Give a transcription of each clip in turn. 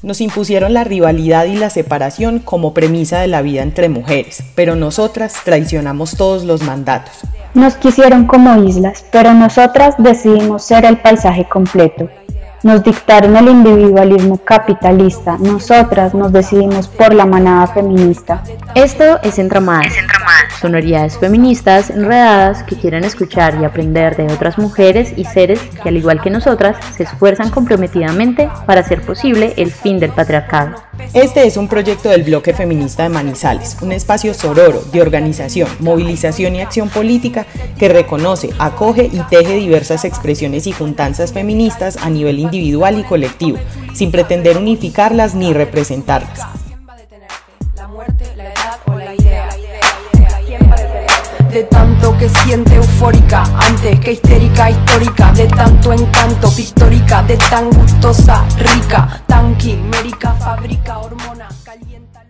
Nos impusieron la rivalidad y la separación como premisa de la vida entre mujeres, pero nosotras traicionamos todos los mandatos. Nos quisieron como islas, pero nosotras decidimos ser el paisaje completo. Nos dictaron el individualismo capitalista, nosotras nos decidimos por la manada feminista. Esto es Entramadas, sonoridades feministas enredadas que quieren escuchar y aprender de otras mujeres y seres que al igual que nosotras se esfuerzan comprometidamente para hacer posible el fin del patriarcado. Este es un proyecto del Bloque Feminista de Manizales, un espacio sororo de organización, movilización y acción política que reconoce, acoge y teje diversas expresiones y juntanzas feministas a nivel individual y colectivo, sin pretender unificarlas ni representarlas. De tanto que siente eufórica, antes que histérica, histórica, de tanto encanto, pictórica, de tan gustosa, rica, tan quimérica, fabrica hormona, calienta,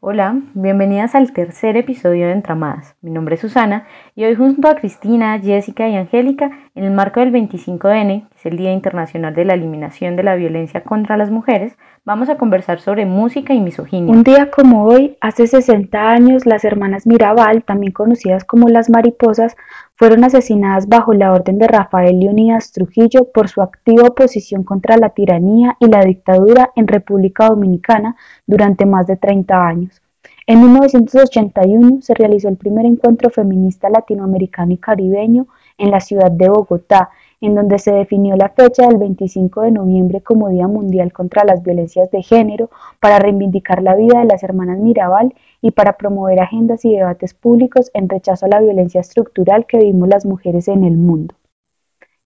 Hola, bienvenidas al tercer episodio de Entramadas. Mi nombre es Susana y hoy junto a Cristina, Jessica y Angélica, en el marco del 25N, que es el Día Internacional de la Eliminación de la Violencia contra las Mujeres, vamos a conversar sobre música y misoginia. Un día como hoy, hace 60 años, las hermanas Mirabal, también conocidas como las mariposas, fueron asesinadas bajo la orden de Rafael Leonidas Trujillo por su activa oposición contra la tiranía y la dictadura en República Dominicana durante más de 30 años. En 1981 se realizó el primer encuentro feminista latinoamericano y caribeño en la ciudad de Bogotá, en donde se definió la fecha del 25 de noviembre como Día Mundial contra las Violencias de Género para reivindicar la vida de las hermanas Mirabal y para promover agendas y debates públicos en rechazo a la violencia estructural que vivimos las mujeres en el mundo.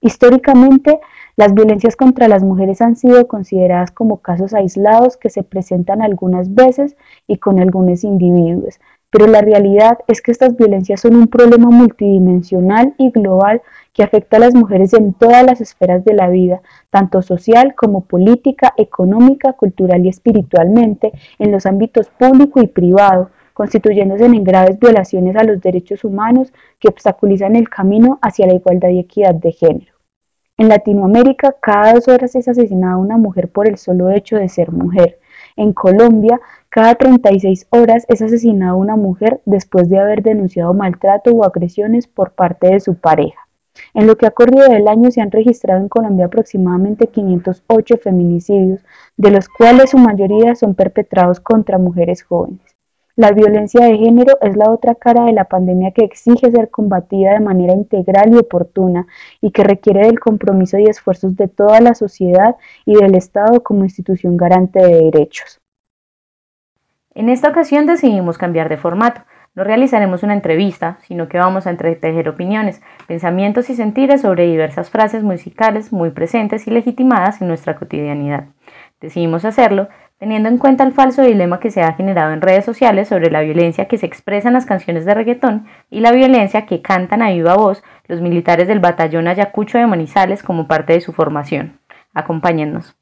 Históricamente, las violencias contra las mujeres han sido consideradas como casos aislados que se presentan algunas veces y con algunos individuos, pero la realidad es que estas violencias son un problema multidimensional y global que afecta a las mujeres en todas las esferas de la vida, tanto social como política, económica, cultural y espiritualmente, en los ámbitos público y privado, constituyéndose en graves violaciones a los derechos humanos que obstaculizan el camino hacia la igualdad y equidad de género. En Latinoamérica, cada dos horas es asesinada una mujer por el solo hecho de ser mujer. En Colombia, cada 36 horas es asesinada una mujer después de haber denunciado maltrato o agresiones por parte de su pareja. En lo que ha corrido del año se han registrado en Colombia aproximadamente 508 feminicidios, de los cuales su mayoría son perpetrados contra mujeres jóvenes. La violencia de género es la otra cara de la pandemia que exige ser combatida de manera integral y oportuna y que requiere del compromiso y esfuerzos de toda la sociedad y del Estado como institución garante de derechos. En esta ocasión decidimos cambiar de formato. No realizaremos una entrevista, sino que vamos a entretejer opiniones, pensamientos y sentires sobre diversas frases musicales muy presentes y legitimadas en nuestra cotidianidad. Decidimos hacerlo teniendo en cuenta el falso dilema que se ha generado en redes sociales sobre la violencia que se expresa en las canciones de reggaetón y la violencia que cantan a viva voz los militares del batallón Ayacucho de Manizales como parte de su formación. Acompáñennos.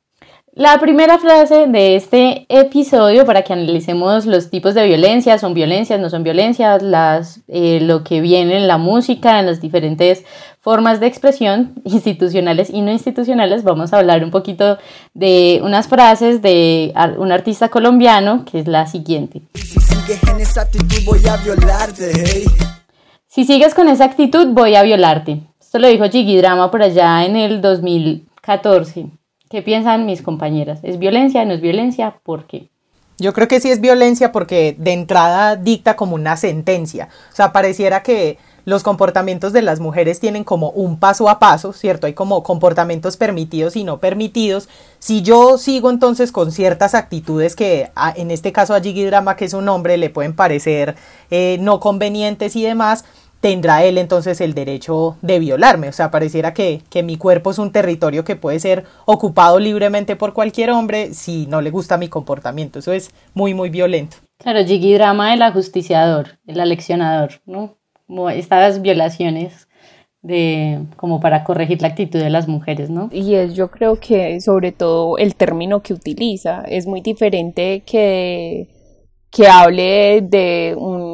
La primera frase de este episodio para que analicemos los tipos de violencia, son violencias, no son violencias, las, eh, lo que viene en la música, en las diferentes formas de expresión institucionales y no institucionales, vamos a hablar un poquito de unas frases de un artista colombiano que es la siguiente. Si sigues en esa actitud voy a violarte. Si sigues con esa actitud voy a violarte. Esto lo dijo Jiggy Drama por allá en el 2014. ¿Qué piensan mis compañeras? ¿Es violencia? ¿No es violencia? ¿Por qué? Yo creo que sí es violencia porque de entrada dicta como una sentencia. O sea, pareciera que los comportamientos de las mujeres tienen como un paso a paso, ¿cierto? Hay como comportamientos permitidos y no permitidos. Si yo sigo entonces con ciertas actitudes que en este caso a Jiggy Drama, que es un hombre, le pueden parecer eh, no convenientes y demás, tendrá él entonces el derecho de violarme. O sea, pareciera que, que, mi cuerpo es un territorio que puede ser ocupado libremente por cualquier hombre si no le gusta mi comportamiento. Eso es muy, muy violento. Claro, Jiggy Drama el ajusticiador, el aleccionador, ¿no? Como estas violaciones de como para corregir la actitud de las mujeres, ¿no? Y es yo creo que sobre todo el término que utiliza es muy diferente que que hable de un,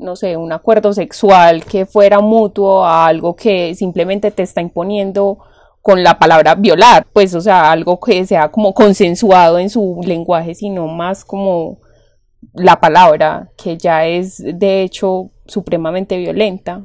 no sé, un acuerdo sexual que fuera mutuo a algo que simplemente te está imponiendo con la palabra violar, pues o sea, algo que sea como consensuado en su lenguaje, sino más como la palabra, que ya es de hecho supremamente violenta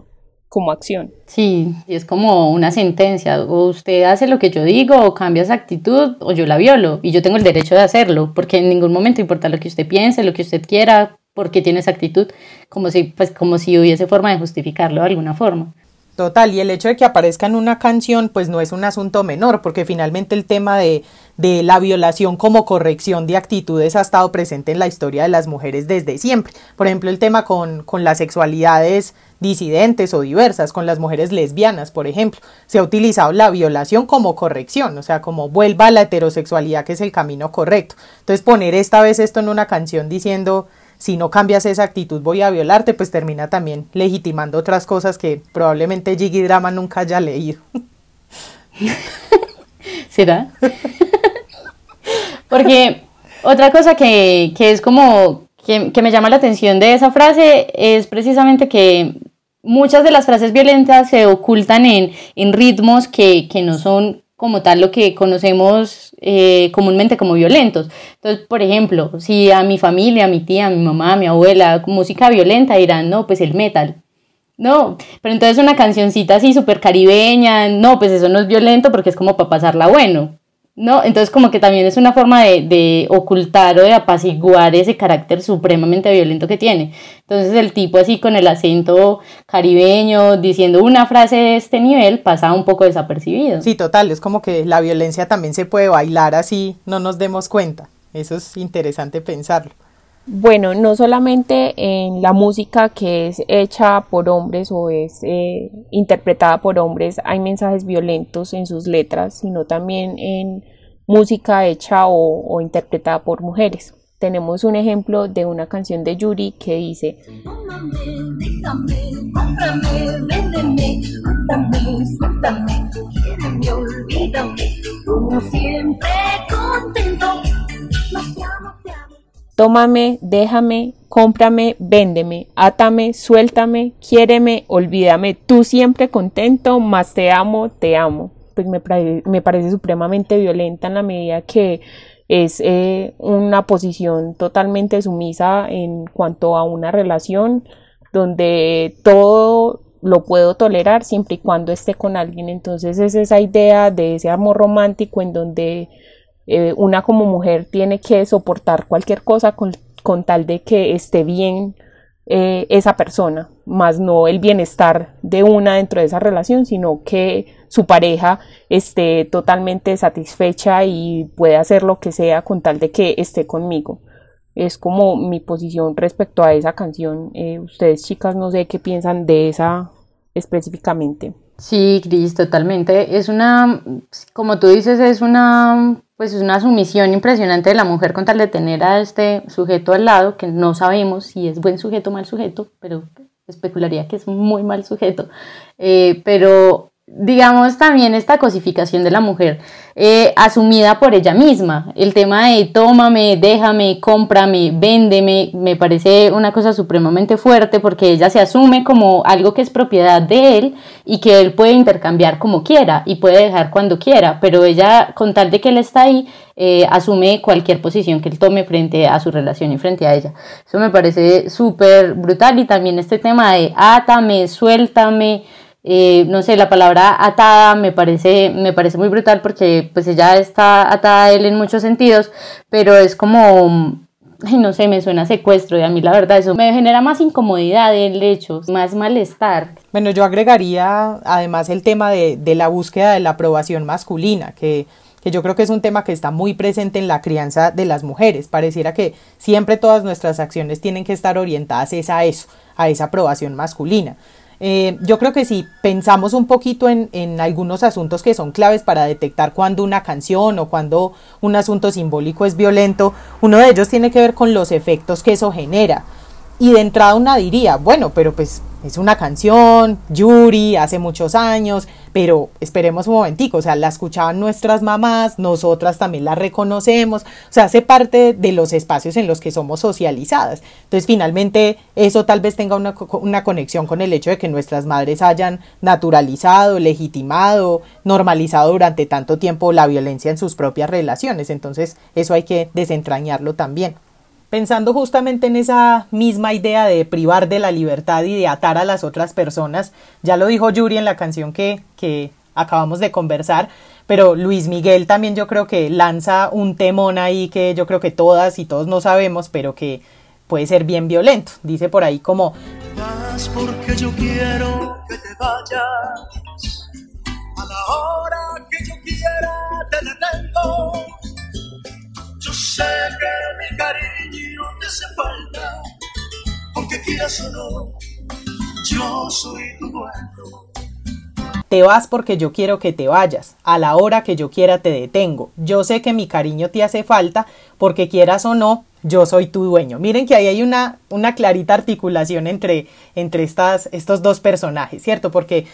como acción. Sí, y es como una sentencia, o usted hace lo que yo digo, o cambia esa actitud, o yo la violo, y yo tengo el derecho de hacerlo, porque en ningún momento importa lo que usted piense, lo que usted quiera, porque tiene esa actitud, como si, pues, como si hubiese forma de justificarlo de alguna forma. Total, y el hecho de que aparezca en una canción, pues no es un asunto menor, porque finalmente el tema de, de, la violación como corrección de actitudes ha estado presente en la historia de las mujeres desde siempre. Por ejemplo, el tema con, con las sexualidades disidentes o diversas, con las mujeres lesbianas, por ejemplo, se ha utilizado la violación como corrección, o sea, como vuelva a la heterosexualidad, que es el camino correcto. Entonces, poner esta vez esto en una canción diciendo si no cambias esa actitud voy a violarte, pues termina también legitimando otras cosas que probablemente Jiggy Drama nunca haya leído. ¿Será? Porque otra cosa que, que es como que, me llama la atención de esa frase es precisamente que muchas de las frases violentas se ocultan en, en ritmos que, que no son como tal lo que conocemos eh, comúnmente como violentos. Entonces, por ejemplo, si a mi familia, a mi tía, a mi mamá, a mi abuela, música violenta dirán, no, pues el metal. No, pero entonces una cancioncita así súper caribeña, no, pues eso no es violento porque es como para pasarla bueno. ¿No? Entonces como que también es una forma de, de, ocultar o de apaciguar ese carácter supremamente violento que tiene. Entonces el tipo así con el acento caribeño diciendo una frase de este nivel pasa un poco desapercibido. Sí, total, es como que la violencia también se puede bailar así, no nos demos cuenta. Eso es interesante pensarlo. Bueno, no solamente en la música que es hecha por hombres o es eh, interpretada por hombres hay mensajes violentos en sus letras, sino también en música hecha o, interpretada por mujeres. Tenemos un ejemplo de una canción de Yuri que dice Tómame, déjame, cómprame, véndeme, átame, suéltame, quiéreme, olvídame, tú siempre contento, más te amo, te amo. Pues me, me parece supremamente violenta en la medida que es eh, una posición totalmente sumisa en cuanto a una relación donde todo lo puedo tolerar siempre y cuando esté con alguien. Entonces es esa idea de ese amor romántico en donde eh, una como mujer tiene que soportar cualquier cosa con, tal de que esté bien eh, esa persona, más no el bienestar de una dentro de esa relación, sino que su pareja esté totalmente satisfecha y pueda hacer lo que sea con tal de que esté conmigo. Es como mi posición respecto a esa canción. Eh, ustedes chicas no sé qué piensan de esa específicamente. Sí, Cris, totalmente. Es una, como tú dices, es una, pues es una sumisión impresionante de la mujer con tal de tener a este sujeto al lado, que no sabemos si es buen sujeto o mal sujeto, pero especularía que es muy mal sujeto. Eh, pero digamos también esta cosificación de la mujer eh, asumida por ella misma. El tema de tómame, déjame, cómprame, véndeme, me parece una cosa supremamente fuerte porque ella se asume como algo que es propiedad de él y que él puede intercambiar como quiera y puede dejar cuando quiera, pero ella con tal de que él está ahí, eh, asume cualquier posición que él tome frente a su relación y frente a ella. Eso me parece súper brutal y también este tema de átame, suéltame, eh, no sé, la palabra atada me parece, me parece muy brutal porque pues ella está atada a él en muchos sentidos, pero es como, no sé, me suena secuestro y a mí la verdad eso me genera más incomodidad el hecho, más malestar. Bueno, yo agregaría además el tema de, de la búsqueda de la aprobación masculina, que que yo creo que es un tema que está muy presente en la crianza de las mujeres. Pareciera que siempre todas nuestras acciones tienen que estar orientadas a eso, a esa aprobación masculina. Eh, yo creo que si pensamos un poquito en, en, algunos asuntos que son claves para detectar cuando una canción o cuando un asunto simbólico es violento, uno de ellos tiene que ver con los efectos que eso genera. Y de entrada una diría, bueno, pero pues es una canción, Yuri, hace muchos años, pero esperemos un momentico, o sea, la escuchaban nuestras mamás, nosotras también la reconocemos, o sea, hace parte de los espacios en los que somos socializadas. Entonces, finalmente, eso tal vez tenga una, una conexión con el hecho de que nuestras madres hayan naturalizado, legitimado, normalizado durante tanto tiempo la violencia en sus propias relaciones. Entonces, eso hay que desentrañarlo también pensando justamente en esa misma idea de privar de la libertad y de atar a las otras personas, ya lo dijo Yuri en la canción que, que acabamos de conversar, pero Luis Miguel también yo creo que lanza un temón ahí que yo creo que todas y todos no sabemos, pero que puede ser bien violento. Dice por ahí como... Yo quiero que te vayas, a la hora que yo quiera quieras o no, yo soy tu dueño. Te vas porque yo quiero que te vayas, a la hora que yo quiera te detengo. Yo sé que mi cariño te hace falta, porque quieras o no, yo soy tu dueño. Miren que ahí hay una, una clarita articulación entre, entre estas, estos dos personajes, ¿cierto? Porque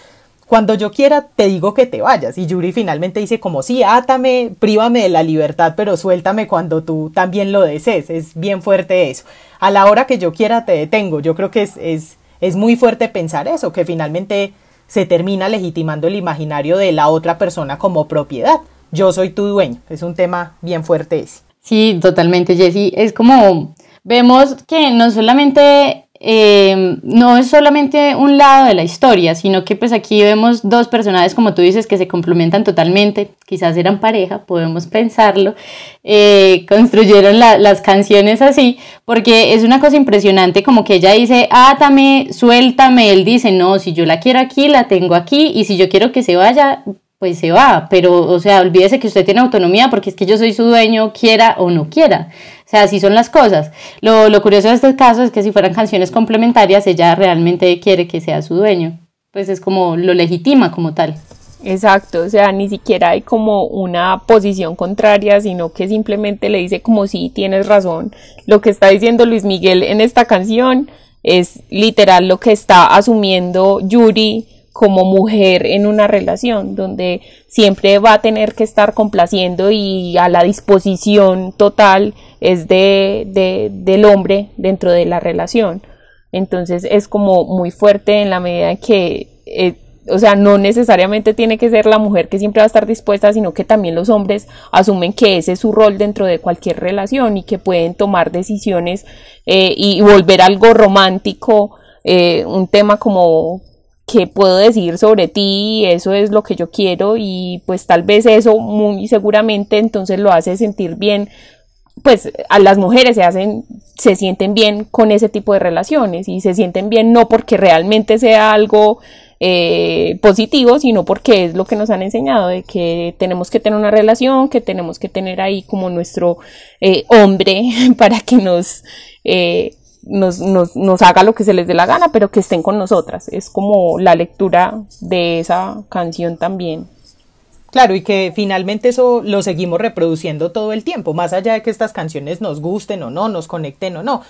cuando yo quiera te digo que te vayas. Y Yuri finalmente dice como sí, átame, prívame de la libertad, pero suéltame cuando tú también lo desees. Es bien fuerte eso. A la hora que yo quiera te detengo. Yo creo que es, es, es muy fuerte pensar eso, que finalmente se termina legitimando el imaginario de la otra persona como propiedad. Yo soy tu dueño. Es un tema bien fuerte ese. Sí, totalmente, Jessy. Es como vemos que no solamente eh, no es solamente un lado de la historia, sino que pues aquí vemos dos personajes, como tú dices, que se complementan totalmente, quizás eran pareja, podemos pensarlo, eh, construyeron las canciones así, porque es una cosa impresionante, como que ella dice, átame, suéltame, él dice, no, si yo la quiero aquí, la tengo aquí, y si yo quiero que se vaya, pues se va, pero o sea, olvídese que usted tiene autonomía porque es que yo soy su dueño, quiera o no quiera. O sea, así son las cosas. Lo, lo curioso de este caso es que si fueran canciones complementarias, ella realmente quiere que sea su dueño. Pues es como lo legitima como tal. Exacto, o sea, ni siquiera hay como una posición contraria, sino que simplemente le dice como si tienes razón. Lo que está diciendo Luis Miguel en esta canción es literal lo que está asumiendo Yuri como mujer en una relación donde siempre va a tener que estar complaciendo y a la disposición total es de, de, del hombre dentro de la relación. Entonces es como muy fuerte en la medida que, eh, o sea, no necesariamente tiene que ser la mujer que siempre va a estar dispuesta, sino que también los hombres asumen que ese es su rol dentro de cualquier relación y que pueden tomar decisiones eh, y volver algo romántico, eh, un tema como qué puedo decir sobre ti, eso es lo que yo quiero y pues tal vez eso muy seguramente entonces lo hace sentir bien, pues a las mujeres se hacen, se sienten bien con ese tipo de relaciones y se sienten bien no porque realmente sea algo eh, positivo, sino porque es lo que nos han enseñado de que tenemos que tener una relación, que tenemos que tener ahí como nuestro eh, hombre para que nos eh, nos, nos, nos, haga lo que se les dé la gana, pero que estén con nosotras. Es como la lectura de esa canción también. Claro, y que finalmente eso lo seguimos reproduciendo todo el tiempo, más allá de que estas canciones nos gusten o no, nos conecten o no.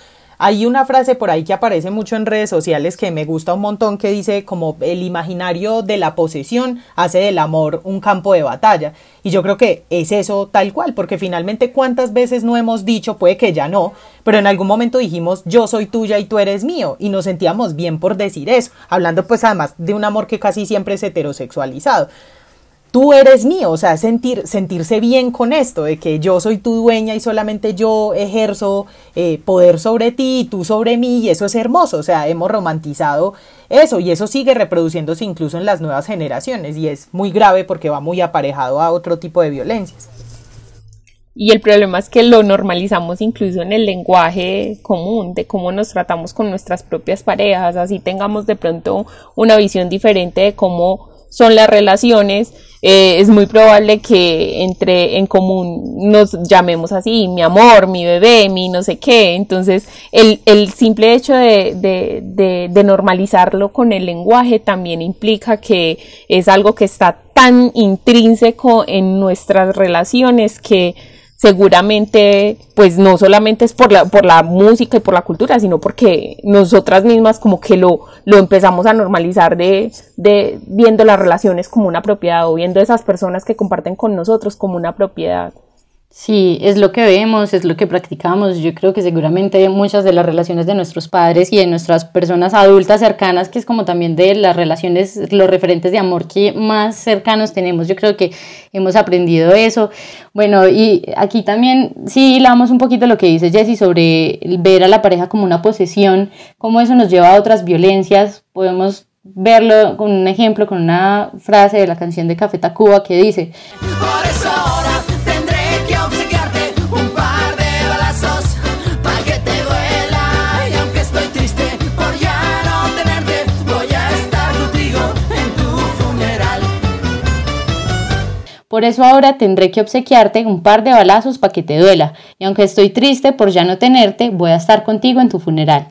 Hay una frase por ahí que aparece mucho en redes sociales que me gusta un montón que dice como el imaginario de la posesión hace del amor un campo de batalla. Y yo creo que es eso tal cual, porque finalmente cuántas veces no hemos dicho, puede que ya no, pero en algún momento dijimos yo soy tuya y tú eres mío y nos sentíamos bien por decir eso, hablando pues además de un amor que casi siempre es heterosexualizado tú eres mío, o sea, sentir, sentirse bien con esto, de que yo soy tu dueña y solamente yo ejerzo eh, poder sobre ti y tú sobre mí, y eso es hermoso, o sea, hemos romantizado eso y eso sigue reproduciéndose incluso en las nuevas generaciones y es muy grave porque va muy aparejado a otro tipo de violencias. Y el problema es que lo normalizamos incluso en el lenguaje común, de cómo nos tratamos con nuestras propias parejas, así tengamos de pronto una visión diferente de cómo son las relaciones, eh, es muy probable que entre en común nos llamemos así, mi amor, mi bebé, mi no sé qué. Entonces, el, el simple hecho de, de, de, normalizarlo con el lenguaje también implica que es algo que está tan intrínseco en nuestras relaciones que seguramente pues no solamente es por la, por la música y por la cultura, sino porque nosotras mismas como que lo, lo empezamos a normalizar de, de viendo las relaciones como una propiedad o viendo esas personas que comparten con nosotros como una propiedad. Sí, es lo que vemos, es lo que practicamos. Yo creo que seguramente muchas de las relaciones de nuestros padres y de nuestras personas adultas cercanas, que es como también de las relaciones, los referentes de amor que más cercanos tenemos, yo creo que hemos aprendido eso. Bueno, y aquí también sí hilamos un poquito lo que dice Jessie sobre ver a la pareja como una posesión, cómo eso nos lleva a otras violencias. Podemos verlo con un ejemplo, con una frase de la canción de Café Tacuba que dice... Por eso ahora tendré que obsequiarte un par de balazos para que te duela. Y aunque estoy triste por ya no tenerte, voy a estar contigo en tu funeral.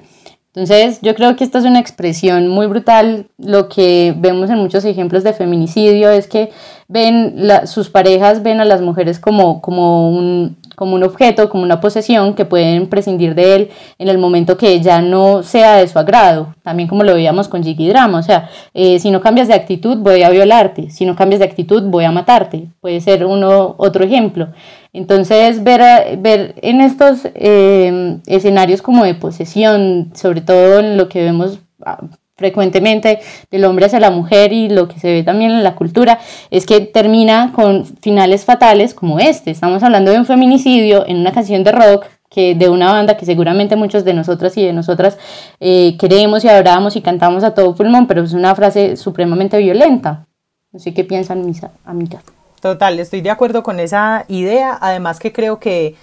Entonces, yo creo que esta es una expresión muy brutal. Lo que vemos en muchos ejemplos de feminicidio es que ven sus parejas ven a las mujeres como, como un, como un objeto, como una posesión que pueden prescindir de él en el momento que ya no sea de su agrado. También como lo veíamos con Jiggy Drama, o sea, eh, si no cambias de actitud voy a violarte, si no cambias de actitud voy a matarte. Puede ser uno otro ejemplo. Entonces, ver, ver en estos eh, escenarios como de posesión, sobre todo en lo que vemos ah, frecuentemente del hombre hacia la mujer y lo que se ve también en la cultura es que termina con finales fatales como este. Estamos hablando de un feminicidio en una canción de rock que de una banda que seguramente muchos de nosotras y de nosotras eh, queremos y adoramos y cantamos a todo pulmón, pero es una frase supremamente violenta. No sé qué piensan mis amigas. Total, estoy de acuerdo con esa idea, además que creo que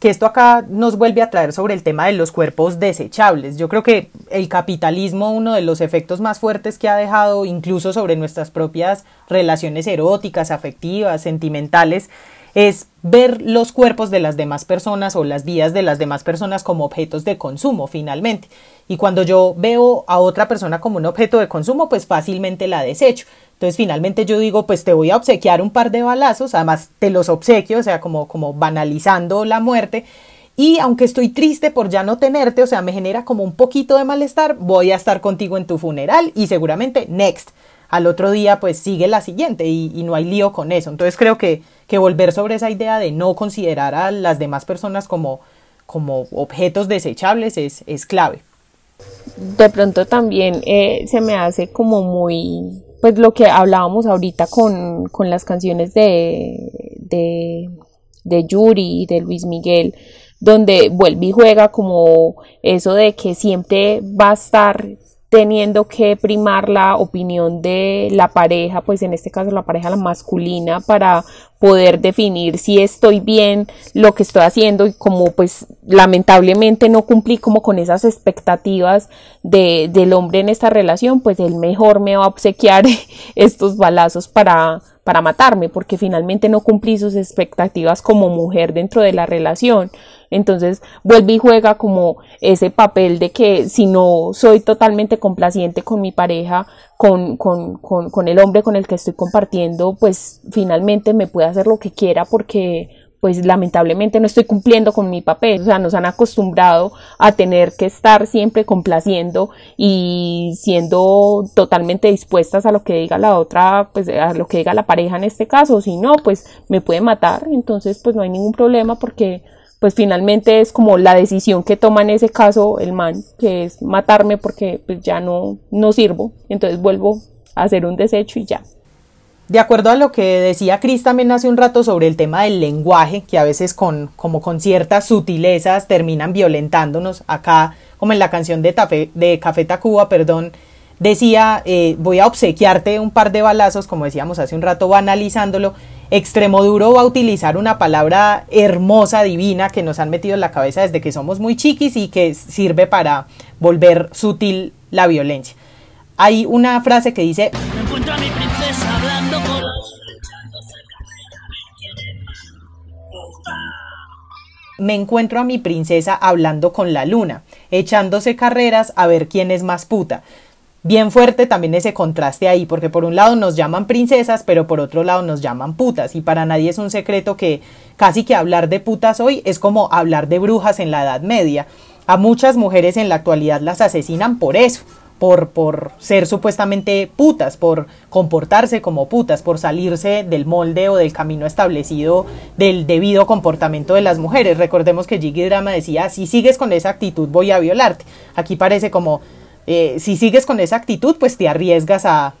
que esto acá nos vuelve a traer sobre el tema de los cuerpos desechables. Yo creo que el capitalismo, uno de los efectos más fuertes que ha dejado incluso sobre nuestras propias relaciones eróticas, afectivas, sentimentales, es ver los cuerpos de las demás personas o las vidas de las demás personas como objetos de consumo finalmente. Y cuando yo veo a otra persona como un objeto de consumo, pues fácilmente la desecho. Entonces finalmente yo digo, pues te voy a obsequiar un par de balazos, además te los obsequio, o sea, como, como banalizando la muerte. Y aunque estoy triste por ya no tenerte, o sea, me genera como un poquito de malestar, voy a estar contigo en tu funeral y seguramente next. Al otro día pues sigue la siguiente y, no hay lío con eso. Entonces creo que, que volver sobre esa idea de no considerar a las demás personas como, como objetos desechables es, es clave. De pronto también eh, se me hace como muy pues lo que hablábamos ahorita con, con las canciones de, de, de Yuri y de Luis Miguel, donde vuelve y juega como eso de que siempre va a estar teniendo que primar la opinión de la pareja, pues en este caso la pareja la masculina, para poder definir si estoy bien lo que estoy haciendo y como pues lamentablemente no cumplí como con esas expectativas de, del hombre en esta relación, pues él mejor me va a obsequiar estos balazos para, para matarme, porque finalmente no cumplí sus expectativas como mujer dentro de la relación. Entonces vuelve y juega como ese papel de que si no soy totalmente complaciente con mi pareja, con, con, con, con el hombre con el que estoy compartiendo, pues finalmente me puede hacer lo que quiera porque pues lamentablemente no estoy cumpliendo con mi papel. O sea, nos han acostumbrado a tener que estar siempre complaciendo y siendo totalmente dispuestas a lo que diga la otra, pues a lo que diga la pareja en este caso. Si no, pues me puede matar. Entonces, pues no hay ningún problema porque pues finalmente es como la decisión que toma en ese caso el man, que es matarme porque pues ya no, no sirvo, entonces vuelvo a hacer un desecho y ya. De acuerdo a lo que decía Cris también hace un rato sobre el tema del lenguaje, que a veces con, como con ciertas sutilezas terminan violentándonos, acá como en la canción de, de Café Tacuba, perdón, decía, eh, voy a obsequiarte un par de balazos, como decíamos hace un rato, banalizándolo, Extremoduro va a utilizar una palabra hermosa, divina, que nos han metido en la cabeza desde que somos muy chiquis y que sirve para volver sutil la violencia. Hay una frase que dice... Me encuentro a mi princesa hablando con la luna, echándose carreras a ver quién es más puta. Bien fuerte también ese contraste ahí, porque por un lado nos llaman princesas, pero por otro lado nos llaman putas, y para nadie es un secreto que casi que hablar de putas hoy es como hablar de brujas en la Edad Media. A muchas mujeres en la actualidad las asesinan por eso, por, por ser supuestamente putas, por comportarse como putas, por salirse del molde o del camino establecido del debido comportamiento de las mujeres. Recordemos que Jiggy Drama decía, si sigues con esa actitud voy a violarte. Aquí parece como eh, si sigues con esa actitud, pues te arriesgas a,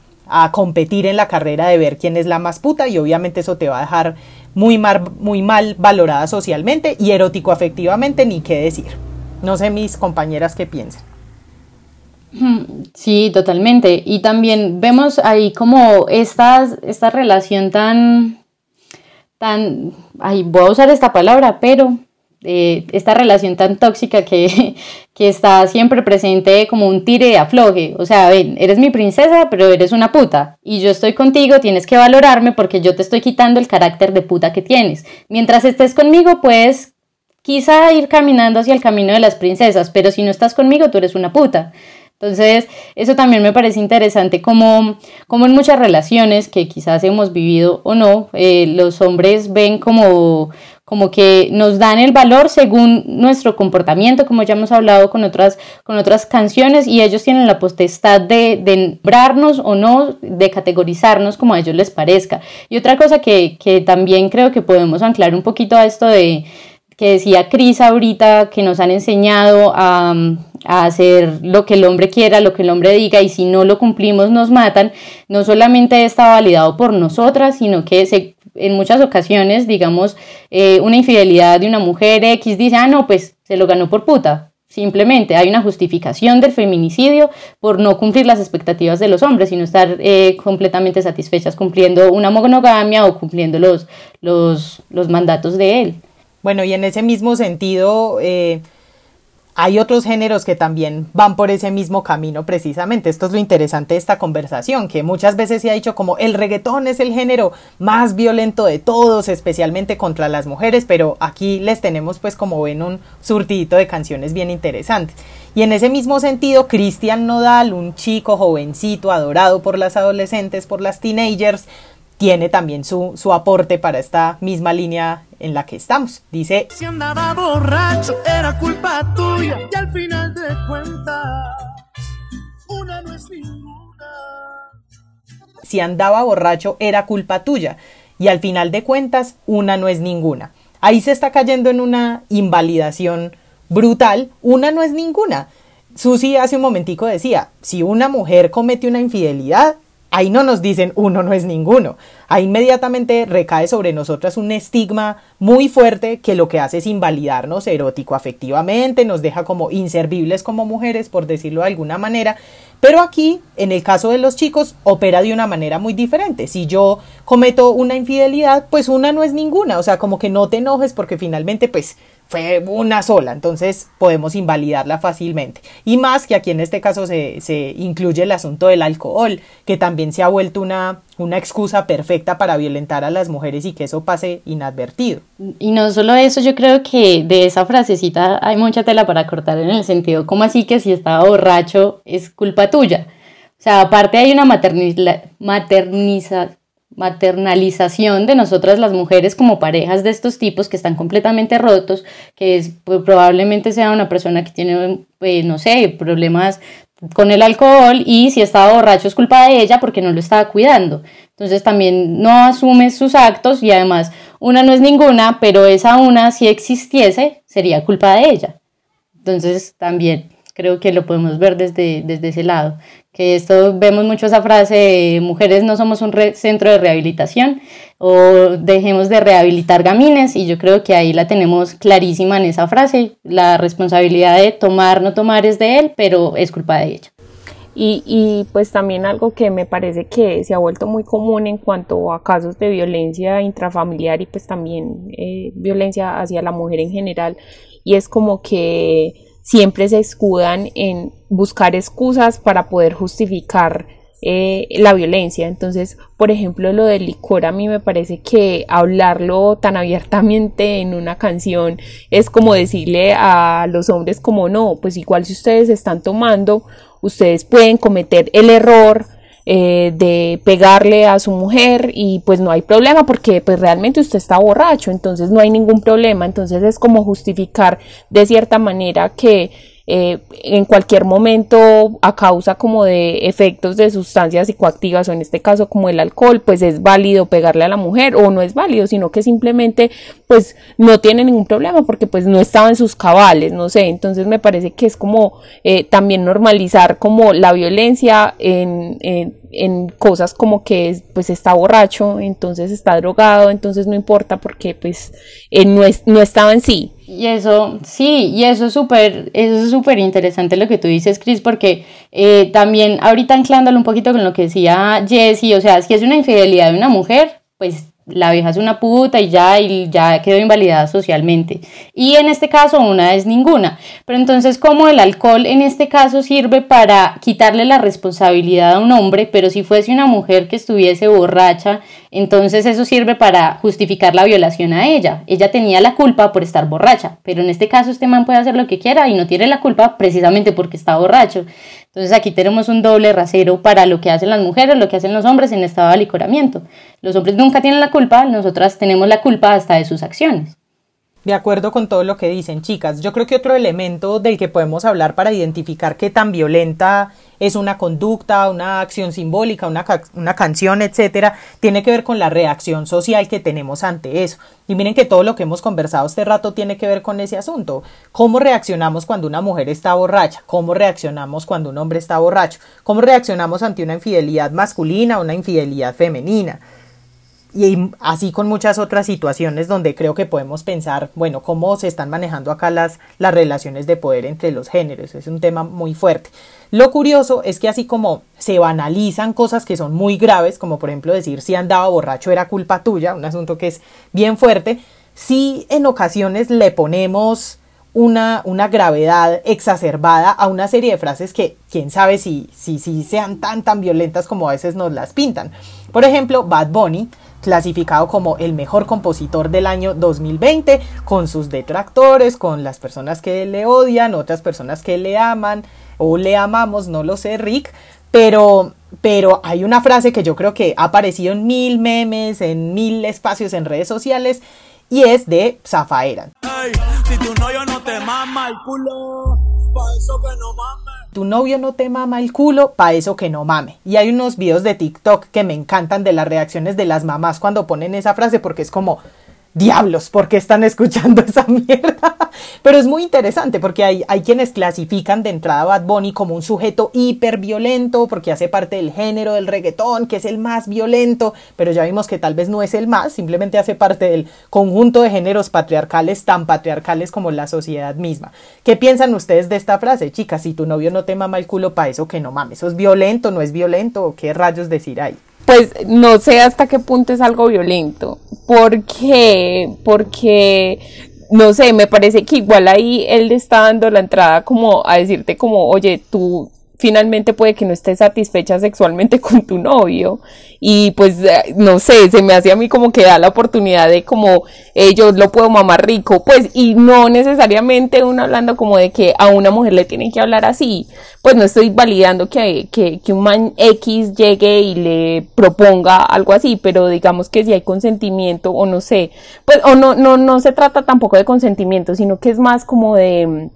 competir en la carrera de ver quién es la más puta y obviamente eso te va a dejar muy mal, muy mal valorada socialmente y erótico afectivamente, ni qué decir. No sé mis compañeras qué piensan. Sí, totalmente. Y también vemos ahí como esta, esta relación tan, tan, ay, voy a usar esta palabra, pero esta relación tan tóxica que, que, está siempre presente como un tire de afloje. O sea, ven, eres mi princesa, pero eres una puta. Y yo estoy contigo, tienes que valorarme porque yo te estoy quitando el carácter de puta que tienes. Mientras estés conmigo, puedes quizá ir caminando hacia el camino de las princesas, pero si no estás conmigo, tú eres una puta. Entonces, eso también me parece interesante, como, como en muchas relaciones que quizás hemos vivido o no, eh, los hombres ven como, como que nos dan el valor según nuestro comportamiento, como ya hemos hablado con otras, con otras canciones, y ellos tienen la potestad de, de nombrarnos o no, de categorizarnos como a ellos les parezca. Y otra cosa que, que también creo que podemos anclar un poquito a esto de que decía Cris ahorita, que nos han enseñado a a hacer lo que el hombre quiera, lo que el hombre diga, y si no lo cumplimos nos matan, no solamente está validado por nosotras, sino que se, en muchas ocasiones, digamos, eh, una infidelidad de una mujer X dice, ah, no, pues se lo ganó por puta. Simplemente hay una justificación del feminicidio por no cumplir las expectativas de los hombres, sino estar eh, completamente satisfechas cumpliendo una monogamia o cumpliendo los, los, los mandatos de él. Bueno, y en ese mismo sentido, eh, hay otros géneros que también van por ese mismo camino precisamente. Esto es lo interesante de esta conversación, que muchas veces se ha dicho como el reggaetón es el género más violento de todos, especialmente contra las mujeres, pero aquí les tenemos pues como ven un surtidito de canciones bien interesantes. Y en ese mismo sentido, Cristian Nodal, un chico jovencito adorado por las adolescentes, por las teenagers, tiene también su, su aporte para esta misma línea en la que estamos. Dice, si andaba borracho era culpa tuya y al final de cuentas una no es ninguna. Si andaba borracho era culpa tuya y al final de cuentas una no es ninguna. Ahí se está cayendo en una invalidación brutal, una no es ninguna. Susi hace un momentico decía, si una mujer comete una infidelidad, Ahí no nos dicen uno no es ninguno. Ahí inmediatamente recae sobre nosotras un estigma muy fuerte que lo que hace es invalidarnos erótico afectivamente, nos deja como inservibles como mujeres, por decirlo de alguna manera. Pero aquí, en el caso de los chicos, opera de una manera muy diferente. Si yo cometo una infidelidad, pues una no es ninguna. O sea, como que no te enojes porque finalmente, pues fue una sola, entonces podemos invalidarla fácilmente. Y más que aquí en este caso se, se, incluye el asunto del alcohol, que también se ha vuelto una, una excusa perfecta para violentar a las mujeres y que eso pase inadvertido. Y no solo eso, yo creo que de esa frasecita hay mucha tela para cortar en el sentido, como así que si estaba borracho es culpa tuya? O sea, aparte hay una materniza, maternalización de nosotras las mujeres como parejas de estos tipos que están completamente rotos, que es, pues, probablemente sea una persona que tiene, pues, no sé, problemas con el alcohol y si estaba borracho es culpa de ella porque no lo estaba cuidando. Entonces también no asume sus actos y además una no es ninguna, pero esa una si existiese sería culpa de ella. Entonces también creo que lo podemos ver desde, desde ese lado que esto vemos mucho esa frase mujeres no somos un centro de rehabilitación o dejemos de rehabilitar gamines y yo creo que ahí la tenemos clarísima en esa frase, la responsabilidad de tomar, no tomar es de él, pero es culpa de ella. Y, y, pues también algo que me parece que se ha vuelto muy común en cuanto a casos de violencia intrafamiliar y pues también eh, violencia hacia la mujer en general y es como que siempre se escudan en buscar excusas para poder justificar eh, la violencia. Entonces, por ejemplo, lo del licor a mí me parece que hablarlo tan abiertamente en una canción es como decirle a los hombres como no, pues igual si ustedes están tomando, ustedes pueden cometer el error eh, de pegarle a su mujer y pues no hay problema porque pues realmente usted está borracho, entonces no hay ningún problema, entonces es como justificar de cierta manera que eh, en cualquier momento a causa como de efectos de sustancias psicoactivas o en este caso como el alcohol, pues es válido pegarle a la mujer o no es válido, sino que simplemente pues no tiene ningún problema porque pues no estaba en sus cabales, no sé, entonces me parece que es como eh, también normalizar como la violencia en, en, en cosas como que pues está borracho, entonces está drogado, entonces no importa porque pues no, es, no estaba en sí. Y eso, sí, y eso es súper, eso es súper interesante lo que tú dices, Chris, porque eh, también ahorita anclándolo un poquito con lo que decía Jessie, o sea, si es una infidelidad de una mujer, pues la vieja es una puta y ya, y ya quedó invalidada socialmente. Y en este caso una es ninguna. Pero entonces, como el alcohol en este caso sirve para quitarle la responsabilidad a un hombre, pero si fuese una mujer que estuviese borracha, entonces eso sirve para justificar la violación a ella. Ella tenía la culpa por estar borracha, pero en este caso este man puede hacer lo que quiera y no tiene la culpa precisamente porque está borracho. Entonces aquí tenemos un doble rasero para lo que hacen las mujeres, lo que hacen los hombres en estado de alicoramiento. Los hombres nunca tienen la culpa, nosotras tenemos la culpa hasta de sus acciones. De acuerdo con todo lo que dicen, chicas. Yo creo que otro elemento del que podemos hablar para identificar qué tan violenta es una conducta, una acción simbólica, una, una canción, etcétera, tiene que ver con la reacción social que tenemos ante eso. Y miren que todo lo que hemos conversado este rato tiene que ver con ese asunto. ¿Cómo reaccionamos cuando una mujer está borracha? ¿Cómo reaccionamos cuando un hombre está borracho? ¿Cómo reaccionamos ante una infidelidad masculina una infidelidad femenina? Y así con muchas otras situaciones donde creo que podemos pensar, bueno, cómo se están manejando acá las, las relaciones de poder entre los géneros. Es un tema muy fuerte. Lo curioso es que así como se banalizan cosas que son muy graves, como por ejemplo decir si andaba borracho era culpa tuya, un asunto que es bien fuerte, sí en ocasiones le ponemos una, una gravedad exacerbada a una serie de frases que quién sabe si, si, si sean tan tan violentas como a veces nos las pintan. Por ejemplo, Bad Bunny clasificado como el mejor compositor del año 2020, con sus detractores, con las personas que le odian, otras personas que le aman o le amamos, no lo sé, Rick, pero, pero hay una frase que yo creo que ha aparecido en mil memes, en mil espacios en redes sociales, y es de Zafaera. si tu novio no te mama el culo, eso que no tu novio no te mama el culo, pa' eso que no mame. Y hay unos videos de TikTok que me encantan de las reacciones de las mamás cuando ponen esa frase porque es como, diablos, ¿por qué están escuchando esa mierda? Pero es muy interesante porque hay, hay quienes clasifican de entrada a Bad Bunny como un sujeto hiper violento porque hace parte del género del reggaetón, que es el más violento, pero ya vimos que tal vez no es el más, simplemente hace parte del conjunto de géneros patriarcales tan patriarcales como la sociedad misma. ¿Qué piensan ustedes de esta frase, chicas? Si tu novio no te mama el culo, pa' eso que no mames. ¿Eso es violento, no es violento? qué rayos decir ahí? Pues no sé hasta qué punto es algo violento. ¿Por qué? Porque, no sé, me parece que igual ahí él le está dando la entrada como a decirte como, oye, tú finalmente puede que no estés satisfecha sexualmente con tu novio. Y pues eh, no sé, se me hace a mí como que da la oportunidad de como eh, yo lo puedo mamar rico, pues y no necesariamente uno hablando como de que a una mujer le tienen que hablar así, pues no estoy validando que, que, que un man X llegue y le proponga algo así, pero digamos que si hay consentimiento o no sé, pues o no, no, no se trata tampoco de consentimiento, sino que es más como de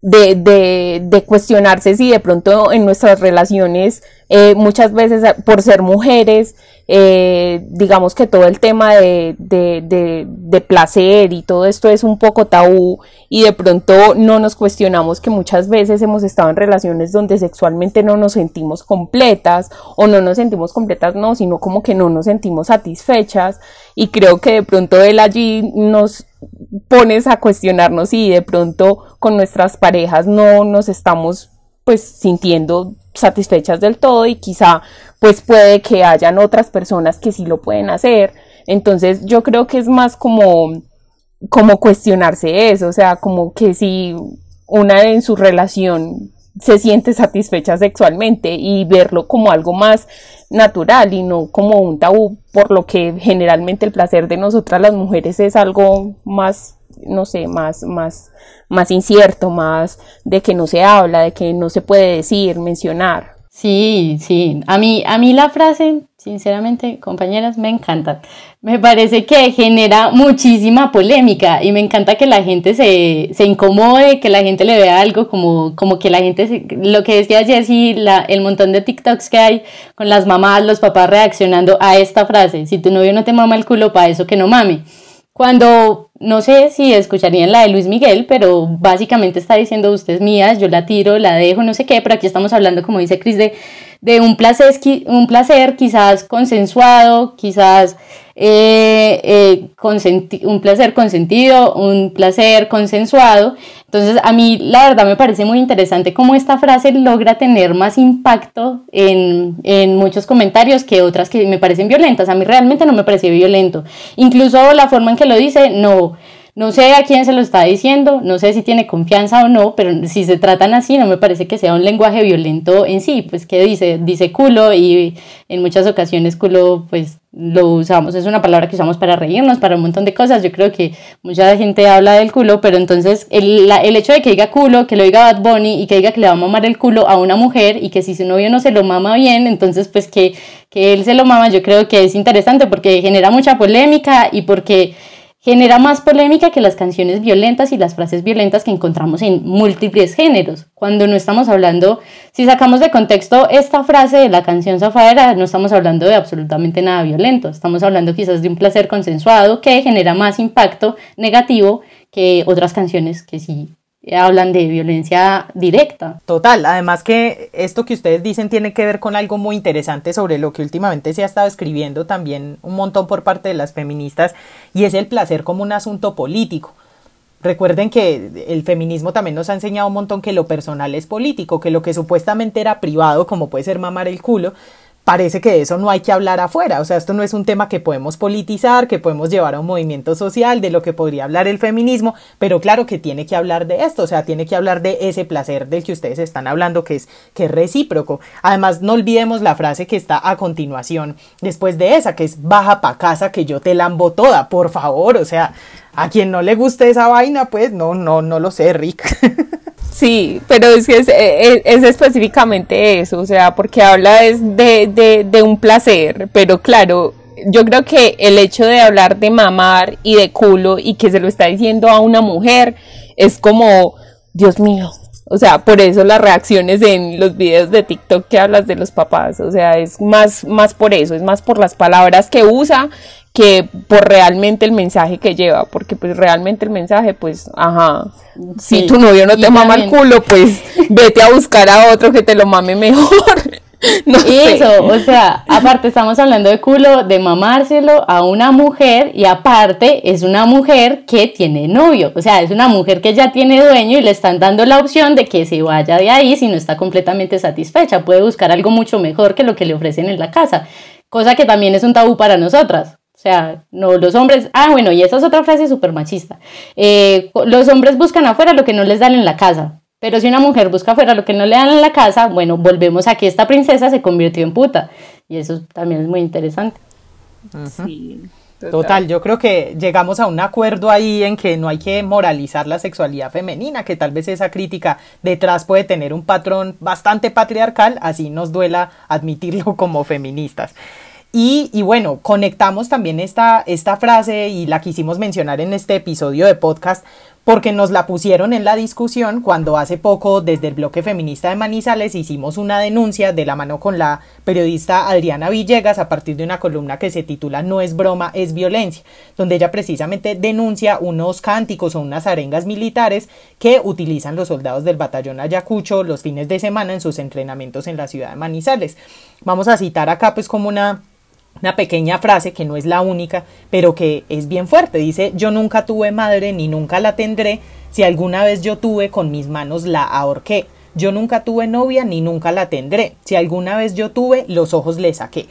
de, de, de, cuestionarse si de pronto en nuestras relaciones, eh, muchas veces por ser mujeres, eh, digamos que todo el tema de, de, de, placer y todo esto es un poco tabú y de pronto no nos cuestionamos que muchas veces hemos estado en relaciones donde sexualmente no nos sentimos completas o no nos sentimos completas, no, sino como que no nos sentimos satisfechas y creo que de pronto él allí nos pones a cuestionarnos si de pronto con nuestras parejas no nos estamos pues sintiendo satisfechas del todo y quizá pues puede que hayan otras personas que sí lo pueden hacer. Entonces yo creo que es más como, como cuestionarse eso, o sea, como que si una en su relación se siente satisfecha sexualmente y verlo como algo más natural y no como un tabú, por lo que generalmente el placer de nosotras las mujeres es algo más no sé, más, más, más incierto, más de que no se habla, de que no se puede decir, mencionar. Sí, sí. A mí, a mí la frase, sinceramente, compañeras, me encanta. Me parece que genera muchísima polémica y me encanta que la gente se, se incomode, que la gente le vea algo como, como que la gente, lo que decía Jessie, la, el montón de TikToks que hay con las mamás, los papás reaccionando a esta frase. Si tu novio no te mama el culo, para eso que no mame. Cuando, no sé si escucharían la de Luis Miguel, pero básicamente está diciendo, usted es mía, yo la tiro, la dejo, no sé qué, pero aquí estamos hablando, como dice Cris, de, de un, placer, un placer quizás consensuado, quizás eh, eh, un placer consentido, un placer consensuado. Entonces, a mí la verdad me parece muy interesante cómo esta frase logra tener más impacto en, en muchos comentarios que otras que me parecen violentas. A mí realmente no me parece violento. Incluso la forma en que lo dice, no no sé a quién se lo está diciendo, no sé si tiene confianza o no, pero si se tratan así no me parece que sea un lenguaje violento en sí, pues que dice, dice culo y en muchas ocasiones culo pues lo usamos, es una palabra que usamos para reírnos, para un montón de cosas, yo creo que mucha gente habla del culo, pero entonces el, el hecho de que diga culo, que lo diga Bad Bunny y que diga que le va a mamar el culo a una mujer y que si su novio no se lo mama bien, entonces pues que, que él se lo mama, yo creo que es interesante porque genera mucha polémica y porque genera más polémica que las canciones violentas y las frases violentas que encontramos en múltiples géneros. Cuando no estamos hablando, si sacamos de contexto esta frase de la canción Zafadera, no estamos hablando de absolutamente nada violento, estamos hablando quizás de un placer consensuado que genera más impacto negativo que otras canciones que sí hablan de violencia directa. Total, además que esto que ustedes dicen tiene que ver con algo muy interesante sobre lo que últimamente se ha estado escribiendo también un montón por parte de las feministas y es el placer como un asunto político. Recuerden que el feminismo también nos ha enseñado un montón que lo personal es político, que lo que supuestamente era privado, como puede ser mamar el culo, parece que de eso no hay que hablar afuera. O sea, esto no es un tema que podemos politizar, que podemos llevar a un movimiento social, de lo que podría hablar el feminismo, pero claro que tiene que hablar de esto, o sea, tiene que hablar de ese placer del que ustedes están hablando, que es, que recíproco. Además, no olvidemos la frase que está a continuación, después de esa, que es baja pa' casa que yo te lambo toda, por favor, o sea, a quien no le guste esa vaina, pues no, no, no lo sé, Rick. Sí, pero es que es, específicamente eso, o sea, porque habla de, de, un placer, pero claro, yo creo que el hecho de hablar de mamar y de culo y que se lo está diciendo a una mujer es como, Dios mío, o sea, por eso las reacciones en los videos de TikTok que hablas de los papás, o sea, es más, más por eso, es más por las palabras que usa que por realmente el mensaje que lleva, porque pues realmente el mensaje, pues, ajá, si tu novio no te mama el culo, pues vete a buscar a otro que te lo mame mejor. No Eso, o sea, aparte estamos hablando de culo, de mamárselo a una mujer y aparte es una mujer que tiene novio, o sea, es una mujer que ya tiene dueño y le están dando la opción de que se vaya de ahí si no está completamente satisfecha, puede buscar algo mucho mejor que lo que le ofrecen en la casa, cosa que también es un tabú para nosotras. O sea, no, los hombres, ah, bueno, y esa es otra frase súper machista. Eh, los hombres buscan afuera lo que no les dan en la casa. Pero si una mujer busca afuera lo que no le dan en la casa, bueno, volvemos a que esta princesa se convirtió en puta. Y eso también es muy interesante. Sí. Total. yo creo que llegamos a un acuerdo ahí en que no hay que moralizar la sexualidad femenina, que tal vez esa crítica detrás puede tener un patrón bastante patriarcal, así nos duela admitirlo como feministas. Y, y, bueno, conectamos también esta, esta frase y la quisimos mencionar en este episodio de podcast porque nos la pusieron en la discusión cuando hace poco desde el bloque feminista de Manizales hicimos una denuncia de la mano con la periodista Adriana Villegas a partir de una columna que se titula No es broma, es violencia, donde ella precisamente denuncia unos cánticos o unas arengas militares que utilizan los soldados del batallón Ayacucho los fines de semana en sus entrenamientos en la ciudad de Manizales. Vamos a citar acá pues como una una pequeña frase que no es la única, pero que es bien fuerte. Dice, yo nunca tuve madre ni nunca la tendré, si alguna vez yo tuve con mis manos la ahorqué. Yo nunca tuve novia ni nunca la tendré, si alguna vez yo tuve los ojos le saqué.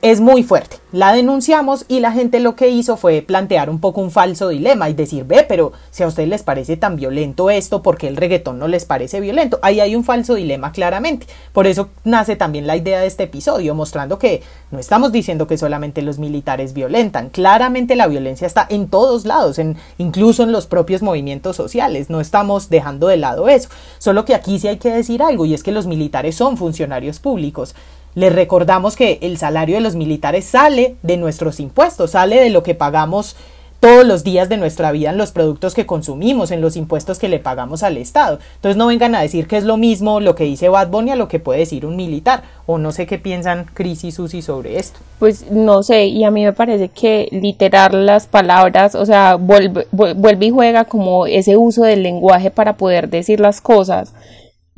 Es muy fuerte. La denunciamos y la gente lo que hizo fue plantear un poco un falso dilema y decir, ve, pero si a ustedes les parece tan violento esto, ¿por qué el reggaetón no les parece violento? Ahí hay un falso dilema claramente. Por eso nace también la idea de este episodio, mostrando que no estamos diciendo que solamente los militares violentan. Claramente la violencia está en todos lados, en, incluso en los propios movimientos sociales. No estamos dejando de lado eso. Solo que aquí sí hay que decir algo y es que los militares son funcionarios públicos. Les recordamos que el salario de los militares sale de nuestros impuestos, sale de lo que pagamos todos los días de nuestra vida en los productos que consumimos, en los impuestos que le pagamos al Estado. Entonces no vengan a decir que es lo mismo lo que dice Bad Bunny a lo que puede decir un militar. O no sé qué piensan Cris y Susi sobre esto. Pues no sé, y a mí me parece que literar las palabras, o sea, vuelve, vuelve y juega como ese uso del lenguaje para poder decir las cosas.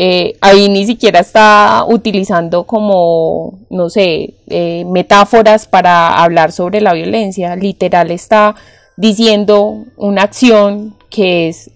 Eh, ahí ni siquiera está utilizando como, no sé, eh, metáforas para hablar sobre la violencia, literal está diciendo una acción que es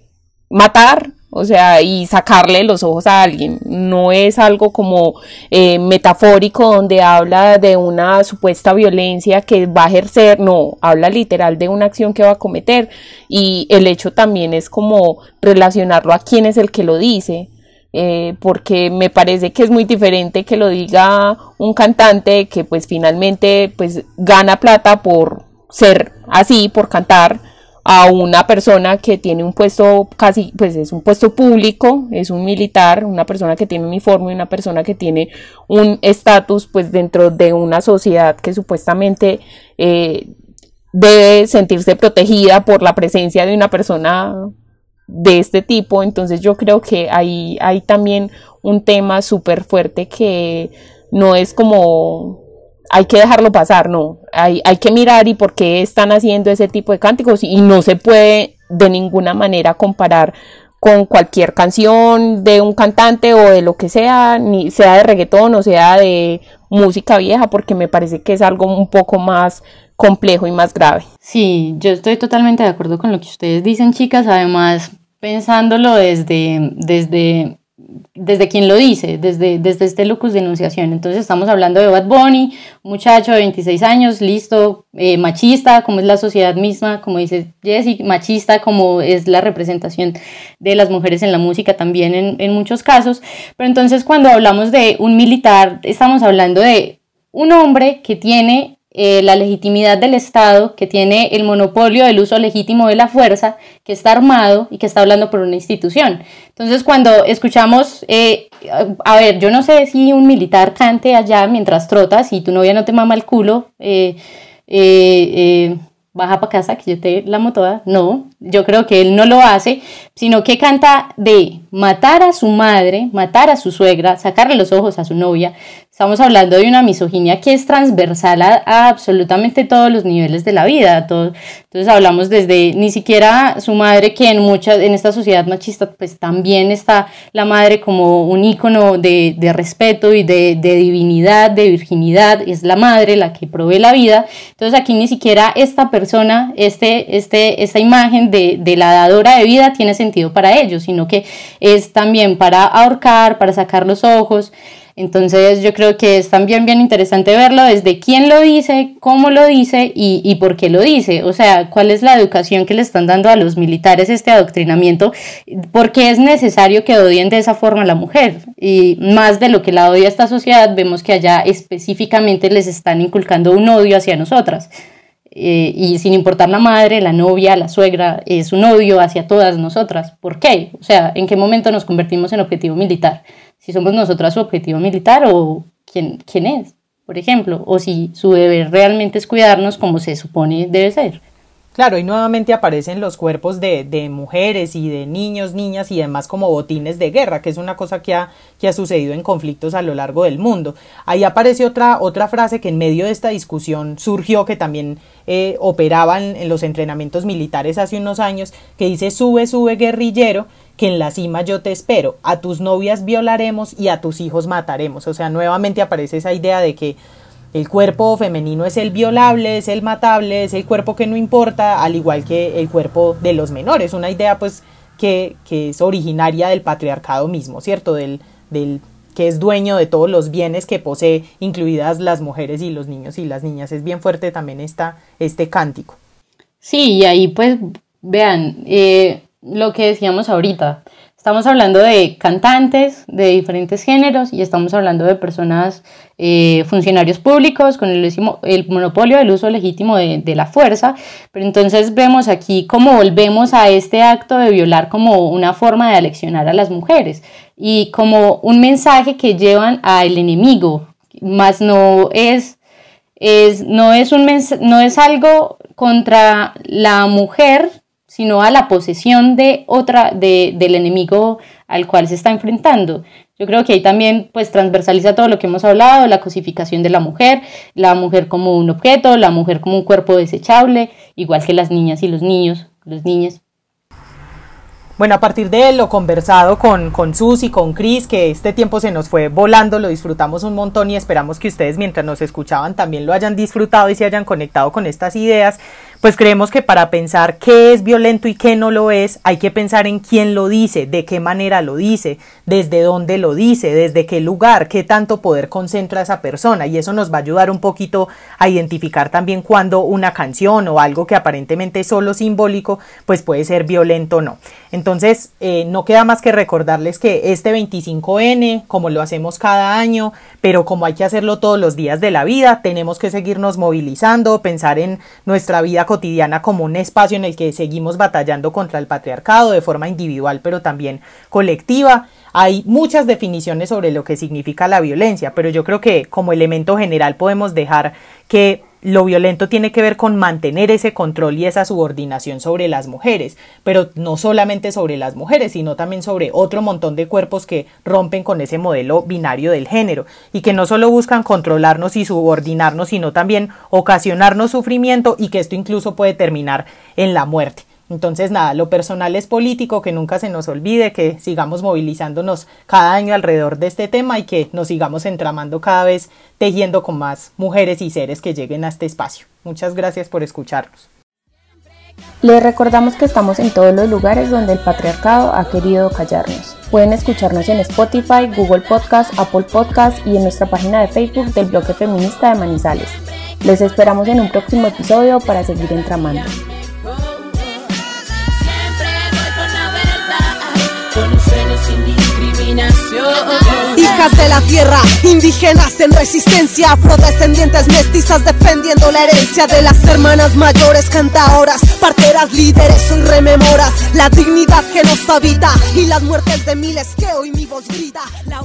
matar, o sea, y sacarle los ojos a alguien. No es algo como eh, metafórico donde habla de una supuesta violencia que va a ejercer, no, habla literal de una acción que va a cometer y el hecho también es como relacionarlo a quién es el que lo dice. Eh, porque me parece que es muy diferente que lo diga un cantante que pues finalmente pues gana plata por ser así, por cantar, a una persona que tiene un puesto casi, pues es un puesto público, es un militar, una persona que tiene uniforme, una persona que tiene un estatus pues dentro de una sociedad que supuestamente eh, debe sentirse protegida por la presencia de una persona de este tipo, entonces yo creo que ahí hay también un tema súper fuerte que no es como hay que dejarlo pasar, no, hay, hay que mirar y por qué están haciendo ese tipo de cánticos y no se puede de ninguna manera comparar con cualquier canción de un cantante o de lo que sea, ni sea de reggaetón o sea de música vieja, porque me parece que es algo un poco más complejo y más grave. Sí, yo estoy totalmente de acuerdo con lo que ustedes dicen, chicas. Además, pensándolo desde, desde, desde quien lo dice, desde, desde este lucus de enunciación. Entonces estamos hablando de Bad Bunny, un muchacho de 26 años, listo, eh, machista, como es la sociedad misma, como dice Jesse, machista, como es la representación de las mujeres en la música también en, en muchos casos. Pero entonces cuando hablamos de un militar, estamos hablando de un hombre que tiene eh, la legitimidad del Estado, que tiene el monopolio del uso legítimo de la fuerza, que está armado y que está hablando por una institución. Entonces, cuando escuchamos, eh, a ver, yo no sé si un militar cante allá mientras trotas y tu novia no te mama el culo, eh, baja para casa que yo te la toda. No, yo creo que él no lo hace, sino que canta de matar a su madre, matar a su suegra, sacarle los ojos a su novia, Estamos hablando de una misoginia que es transversal a, absolutamente todos los niveles de la vida. Todo, entonces hablamos desde ni siquiera su madre, que en muchas, en esta sociedad machista, pues también está la madre como un ícono de, de respeto y de, de, divinidad, de virginidad, es la madre la que provee la vida. Entonces aquí ni siquiera esta persona, este, este, esta imagen de, de la dadora de vida tiene sentido para ellos, sino que es también para ahorcar, para sacar los ojos. Entonces yo creo que es también bien interesante verlo desde quién lo dice, cómo lo dice y, y, por qué lo dice. O sea, cuál es la educación que le están dando a los militares este adoctrinamiento, por qué es necesario que odien de esa forma a la mujer. Y más de lo que la odia esta sociedad, vemos que allá específicamente les están inculcando un odio hacia nosotras. Eh, y sin importar la madre, la novia, la suegra, es un odio hacia todas nosotras. ¿Por qué? O sea, ¿en qué momento nos convertimos en objetivo militar? si somos nosotras su objetivo militar o quién, quién es, por ejemplo, o si su deber realmente es cuidarnos como se supone debe ser. Claro, y nuevamente aparecen los cuerpos de, de, mujeres y de niños, niñas y demás como botines de guerra, que es una cosa que ha, que ha sucedido en conflictos a lo largo del mundo. Ahí aparece otra, otra frase que en medio de esta discusión surgió, que también eh, operaban en los entrenamientos militares hace unos años, que dice sube, sube guerrillero, que en la cima yo te espero, a tus novias violaremos y a tus hijos mataremos. O sea, nuevamente aparece esa idea de que el cuerpo femenino es el violable, es el matable, es el cuerpo que no importa, al igual que el cuerpo de los menores. Una idea pues que, que es originaria del patriarcado mismo, ¿cierto? Del, del que es dueño de todos los bienes que posee, incluidas las mujeres y los niños y las niñas. Es bien fuerte también esta, este cántico. Sí, y ahí pues vean eh, lo que decíamos ahorita. Estamos hablando de cantantes de diferentes géneros y estamos hablando de personas, eh, funcionarios públicos con el, el, monopolio del uso legítimo de, de, la fuerza. Pero entonces vemos aquí cómo volvemos a este acto de violar como una forma de aleccionar a las mujeres y como un mensaje que llevan al enemigo, más no es, es, no es, un no es algo contra la mujer sino a la posesión de otra, de, del enemigo al cual se está enfrentando. Yo creo que ahí también pues transversaliza todo lo que hemos hablado, la cosificación de la mujer, la mujer como un objeto, la mujer como un cuerpo desechable, igual que las niñas y los niños, los niños. Bueno, a partir de lo conversado con, con Susi, con Cris, que este tiempo se nos fue volando, lo disfrutamos un montón y esperamos que ustedes mientras nos escuchaban también lo hayan disfrutado y se hayan conectado con estas ideas pues creemos que para pensar qué es violento y qué no lo es, hay que pensar en quién lo dice, de qué manera lo dice, desde dónde lo dice, desde qué lugar, qué tanto poder concentra esa persona. Y eso nos va a ayudar un poquito a identificar también cuando una canción o algo que aparentemente es solo simbólico, pues puede ser violento o no. Entonces, eh, no queda más que recordarles que este 25N, como lo hacemos cada año, pero como hay que hacerlo todos los días de la vida, tenemos que seguirnos movilizando, pensar en nuestra vida cotidiana como un espacio en el que seguimos batallando contra el patriarcado de forma individual pero también colectiva. Hay muchas definiciones sobre lo que significa la violencia, pero yo creo que como elemento general podemos dejar que lo violento tiene que ver con mantener ese control y esa subordinación sobre las mujeres, pero no solamente sobre las mujeres, sino también sobre otro montón de cuerpos que rompen con ese modelo binario del género y que no solo buscan controlarnos y subordinarnos, sino también ocasionarnos sufrimiento y que esto incluso puede terminar en la muerte. Entonces, nada, lo personal es político, que nunca se nos olvide, que sigamos movilizándonos cada año alrededor de este tema y que nos sigamos entramando cada vez tejiendo con más mujeres y seres que lleguen a este espacio. Muchas gracias por escucharnos. Les recordamos que estamos en todos los lugares donde el patriarcado ha querido callarnos. Pueden escucharnos en Spotify, Google Podcast, Apple Podcast y en nuestra página de Facebook del bloque feminista de Manizales. Les esperamos en un próximo episodio para seguir entramando. Hijas de la tierra, indígenas en resistencia, afrodescendientes mestizas defendiendo la herencia de las hermanas mayores, cantadoras, parteras, líderes, hoy rememoras la dignidad que nos habita y las muertes de miles que hoy mi voz grita. La